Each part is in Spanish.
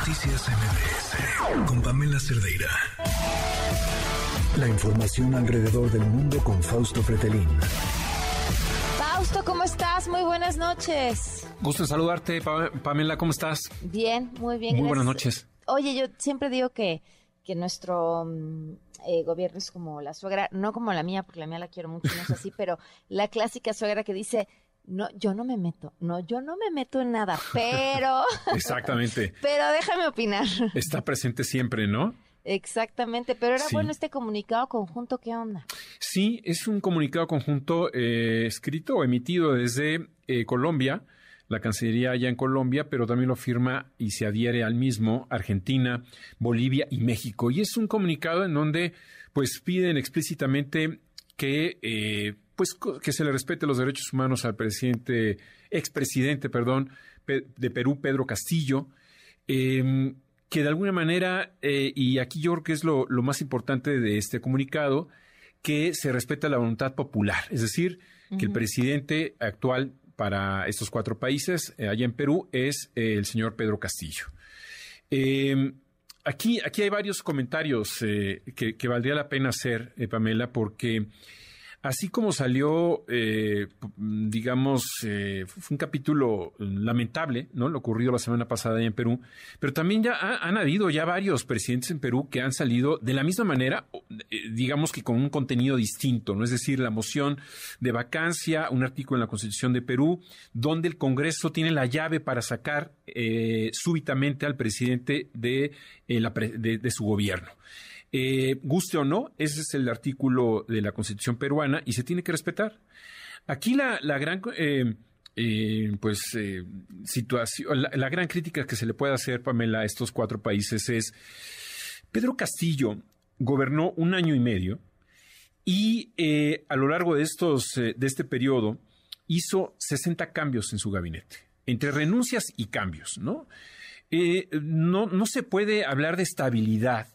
Noticias MBS con Pamela Cerdeira. La información alrededor del mundo con Fausto Fretelín. Fausto, ¿cómo estás? Muy buenas noches. Gusto en saludarte, Pamela, ¿cómo estás? Bien, muy bien. Muy buenas noches. Oye, yo siempre digo que, que nuestro mm, eh, gobierno es como la suegra, no como la mía, porque la mía la quiero mucho, no es así, pero la clásica suegra que dice, no, yo no me meto, no, yo no me meto en nada, pero... Exactamente. pero déjame opinar. Está presente siempre, ¿no? Exactamente, pero era bueno este comunicado conjunto, ¿qué onda? Sí, es un comunicado conjunto eh, escrito o emitido desde eh, Colombia, la Cancillería allá en Colombia, pero también lo firma y se adhiere al mismo Argentina, Bolivia y México. Y es un comunicado en donde pues piden explícitamente que eh, pues que se le respete los derechos humanos al presidente, expresidente, perdón, de Perú, Pedro Castillo, em, que de alguna manera, eh, y aquí yo creo que es lo, más importante de este comunicado, que se respeta la voluntad popular, es decir, que el presidente actual para estos cuatro países, eh, allá en Perú, es eh, el señor Pedro Castillo. Em, aquí, aquí hay varios comentarios que, que, valdría la pena hacer, Pamela, porque Así como salió, eh, digamos, eh, fue un capítulo lamentable, ¿no? Lo ocurrido la semana pasada en Perú, pero también ya han habido ya varios presidentes en Perú que han salido de la misma manera, eh, digamos que con un contenido distinto, ¿no? Es decir, la moción de vacancia, un artículo en la Constitución de Perú, donde el Congreso tiene la llave para sacar súbitamente al presidente de, de su gobierno. Eh, guste o no, ese es el artículo de la Constitución peruana y se tiene que respetar. Aquí la, gran eh, eh, pues situación, la, gran crítica que se le puede hacer, Pamela, a estos cuatro países es Pedro Castillo gobernó un año y medio y a lo largo de estos de este periodo hizo 60 cambios en su gabinete, entre renuncias y cambios, ¿no? no, no se puede hablar de estabilidad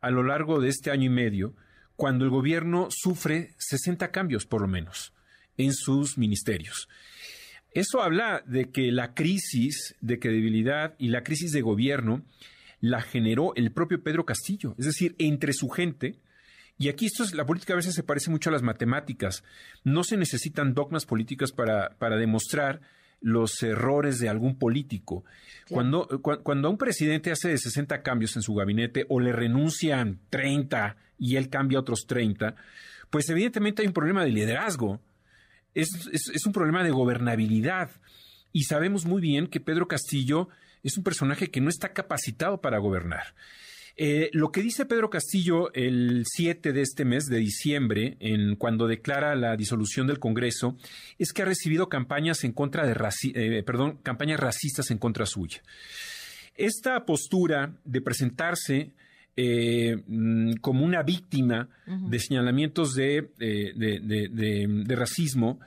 a lo largo de este año y medio cuando el gobierno sufre 60 cambios, por lo menos, en sus ministerios. Eso habla de que la crisis de credibilidad y la crisis de gobierno la generó el propio Pedro Castillo, es decir, entre su gente. Y aquí esto es, la política a veces se parece mucho a las matemáticas. No se necesitan dogmas políticas para, para demostrar los errores de algún político. Cuando, cuando un presidente hace 60 cambios en su gabinete o le renuncian 30 y él cambia otros 30, pues evidentemente hay un problema de liderazgo. Es, es, un problema de gobernabilidad. Y sabemos muy bien que Pedro Castillo es un personaje que no está capacitado para gobernar. Eh, lo que dice Pedro Castillo el 7 de este mes de diciembre, en, cuando declara la disolución del Congreso, es que ha recibido campañas en contra de eh, perdón, campañas racistas en contra suya. Esta postura de presentarse eh, mm, como una víctima de señalamientos de, de, racismo,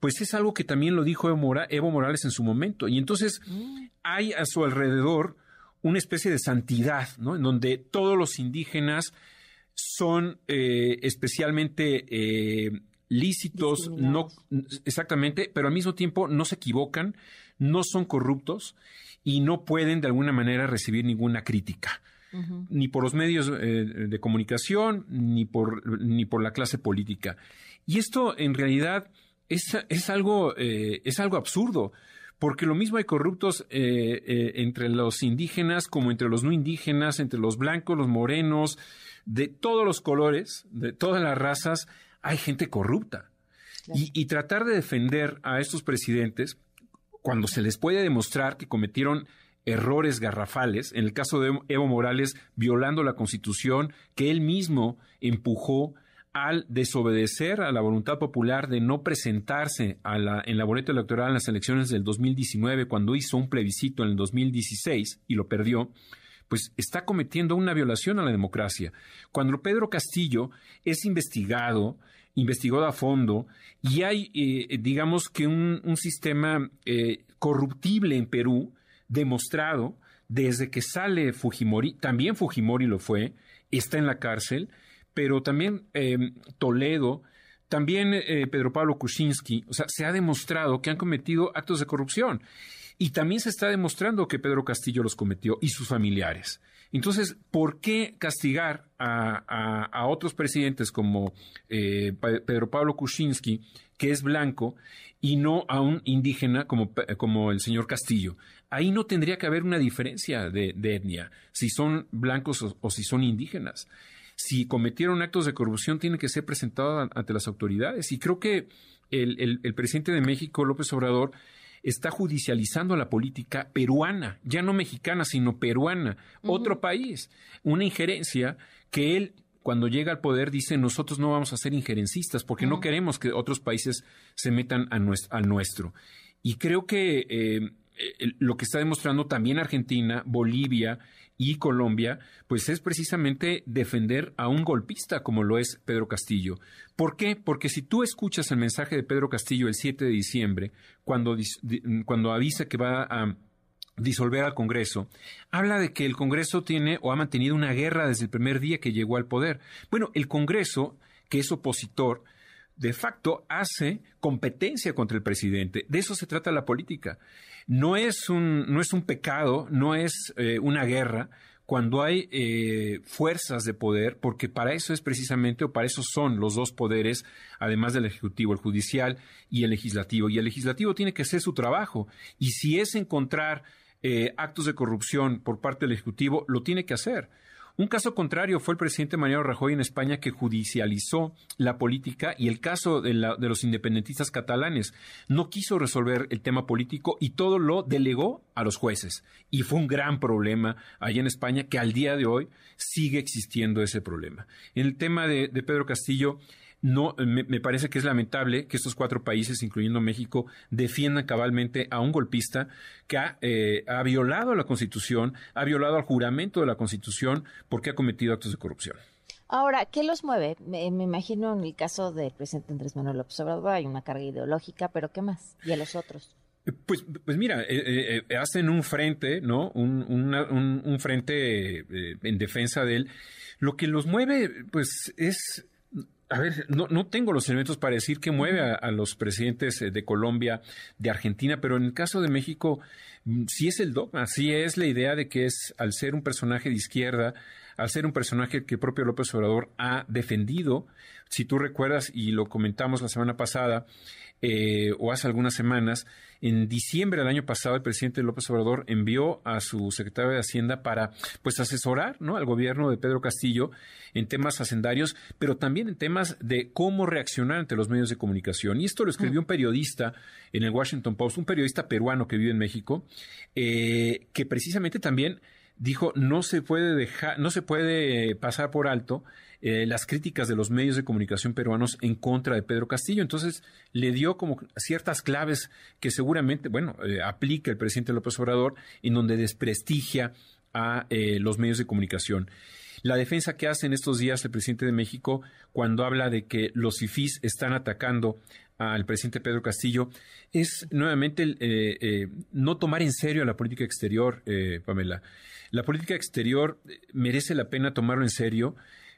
pues es algo que también lo dijo Evo, Morales en su momento. Y entonces mm. hay a su alrededor una especie de santidad, ¿no? En donde todos los indígenas son eh, especialmente eh, lícitos, no exactamente, pero al mismo tiempo no se equivocan, no son corruptos y no pueden de alguna manera recibir ninguna crítica. ni por los medios eh, de comunicación, ni por, ni por la clase política. Y esto en realidad es, es algo, es algo absurdo, porque lo mismo hay corruptos eh, eh, entre los indígenas como entre los no indígenas, entre los blancos, los morenos, de todos los colores, de todas las razas, hay gente corrupta. Y, tratar de defender a estos presidentes cuando se les puede demostrar que cometieron errores garrafales, en el caso de Evo Morales, violando la constitución que él mismo empujó al desobedecer a la voluntad popular de no presentarse a la, en la boleta electoral en las elecciones del 2019, cuando hizo un plebiscito en el 2016 y lo perdió, pues está cometiendo una violación a la democracia. Cuando Pedro Castillo es investigado, investigado a fondo, y hay, eh, digamos que un, sistema eh, corruptible en Perú, demostrado desde que sale Fujimori, también Fujimori lo fue, está en la cárcel, pero también em, Toledo, también eh, Pedro Pablo Kuczynski, o sea, se ha demostrado que han cometido actos de corrupción. Y también se está demostrando que Pedro Castillo los cometió y sus familiares. Entonces, ¿por qué castigar a, otros presidentes como eh, Pedro Pablo Kuczynski, que es blanco, y no a un indígena como, como el señor Castillo? Ahí no tendría que haber una diferencia de, etnia, si son blancos o, si son indígenas. Si cometieron actos de corrupción, tiene que ser presentado ante las autoridades. Y creo que el, el presidente de México, López Obrador, está judicializando la política peruana, ya no mexicana, sino peruana, otro país, una injerencia que él cuando llega al poder dice nosotros no vamos a ser injerencistas porque no queremos que otros países se metan a al nuestro. Y creo que eh, lo que está demostrando también Argentina, Bolivia y Colombia, pues es precisamente defender a un golpista como lo es Pedro Castillo. ¿Por qué? Porque si tú escuchas el mensaje de Pedro Castillo el 7 de diciembre, cuando, cuando avisa que va a disolver al Congreso, habla de que el Congreso tiene o ha mantenido una guerra desde el primer día que llegó al poder. Bueno, el Congreso, que es opositor, de facto hace competencia contra el presidente. De eso se trata la política. No es un, no es un pecado, no es eh, una guerra cuando hay eh, fuerzas de poder, porque para eso es precisamente, o para eso son los dos poderes, además del Ejecutivo, el Judicial y el Legislativo. Y el Legislativo tiene que hacer su trabajo. Y si es encontrar eh, actos de corrupción por parte del Ejecutivo, lo tiene que hacer. Un caso contrario fue el presidente Mariano Rajoy en España que judicializó la política y el caso de, los independentistas catalanes. No quiso resolver el tema político y todo lo delegó a los jueces. Y fue un gran problema allá en España que al día de hoy sigue existiendo ese problema. En el tema de Pedro Castillo, no, me, parece que es lamentable que estos cuatro países, incluyendo México, defiendan cabalmente a un golpista que ha, eh, ha violado la Constitución, ha violado al juramento de la Constitución porque ha cometido actos de corrupción. Ahora, ¿qué los mueve? Me, imagino en el caso del presidente Andrés Manuel López Obrador hay una carga ideológica, pero ¿qué más? ¿Y a los otros? Pues, pues mira, eh, eh, hacen un frente, ¿no? Un, un frente en defensa de él. Lo que los mueve, pues, es a ver, no, no, tengo los elementos para decir qué mueve a, los presidentes eh, de Colombia, de Argentina, pero en el caso de México mm, sí es el dogma, sí es la idea de que es, al ser un personaje de izquierda, al ser un personaje que propio López Obrador ha defendido, si tú recuerdas, y lo comentamos la semana pasada, eh, o hace algunas semanas, en diciembre del año pasado, el presidente López Obrador envió a su secretario de Hacienda para pues asesorar ¿no? al gobierno de Pedro Castillo en temas hacendarios, pero también en temas de cómo reaccionar ante los medios de comunicación. Y esto lo escribió un periodista en el Washington Post, un periodista peruano que vive en México, eh, que precisamente también dijo no se puede dejar, no se puede pasar por alto eh, las críticas de los medios de comunicación peruanos en contra de Pedro Castillo. Entonces le dio como ciertas claves que seguramente, bueno, eh, aplica el presidente López Obrador en donde desprestigia a eh, los medios de comunicación. La defensa que hace en estos días el presidente de México cuando habla de que los IFIs están atacando al presidente Pedro Castillo es nuevamente no tomar en serio la política exterior, Pamela. La política exterior merece la pena tomarlo en serio.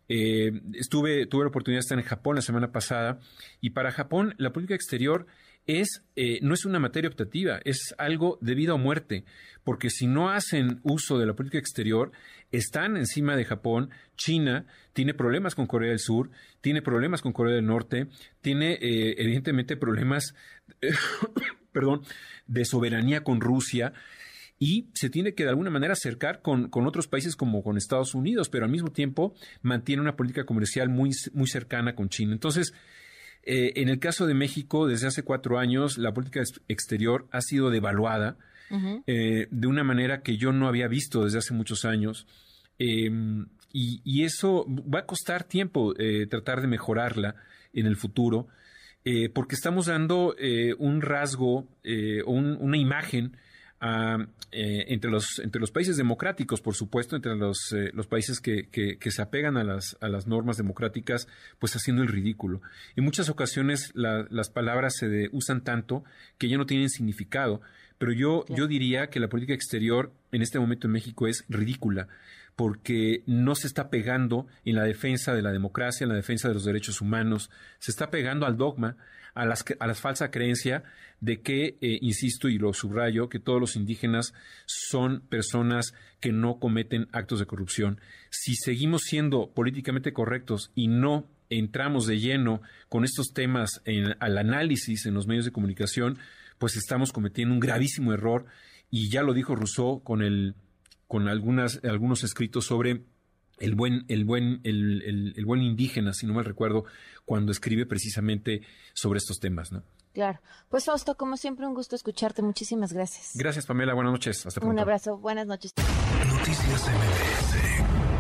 Eh, estuve, tuve la oportunidad de estar en Japón la semana pasada y para Japón la política exterior es, eh, no es una materia optativa, es algo de vida o muerte, porque si no hacen uso de la política exterior, están encima de Japón, China tiene problemas con Corea del Sur, tiene problemas con Corea del Norte, tiene eh, evidentemente problemas, perdón, de soberanía con Rusia, y se tiene que de alguna manera acercar con, otros países como con Estados Unidos, pero al mismo tiempo mantiene una política comercial muy, muy cercana con China. Entonces, eh, en el caso de México, desde hace cuatro años, la política exterior ha sido devaluada eh, de una manera que yo no había visto desde hace muchos años. Em, y, eso va a costar tiempo eh, tratar de mejorarla en el futuro, porque estamos dando un rasgo o una imagen eh, entre, los, entre los países democráticos, por supuesto, entre los, eh, los países que, que, se apegan a las, a las normas democráticas, pues haciendo el ridículo. En muchas ocasiones las palabras se usan tanto que ya no tienen significado, pero yo, yo diría que la política exterior en este momento en México es ridícula porque no se está pegando en la defensa de la democracia, en la defensa de los derechos humanos, se está pegando al dogma, a, las, a la falsa creencia de que, eh, insisto y lo subrayo, que todos los indígenas son personas que no cometen actos de corrupción. Si seguimos siendo políticamente correctos y no entramos de lleno con estos temas en, al análisis en los medios de comunicación, pues estamos cometiendo un gravísimo error y ya lo dijo Rousseau con el con algunas algunos escritos sobre el buen el buen el, el, buen indígena, si no mal recuerdo, cuando escribe precisamente sobre estos temas, ¿no? Claro. Pues Fausto, como siempre, un gusto escucharte. Muchísimas gracias. Gracias, Pamela. Buenas noches. Hasta pronto. Un abrazo. Buenas noches. Noticias MBS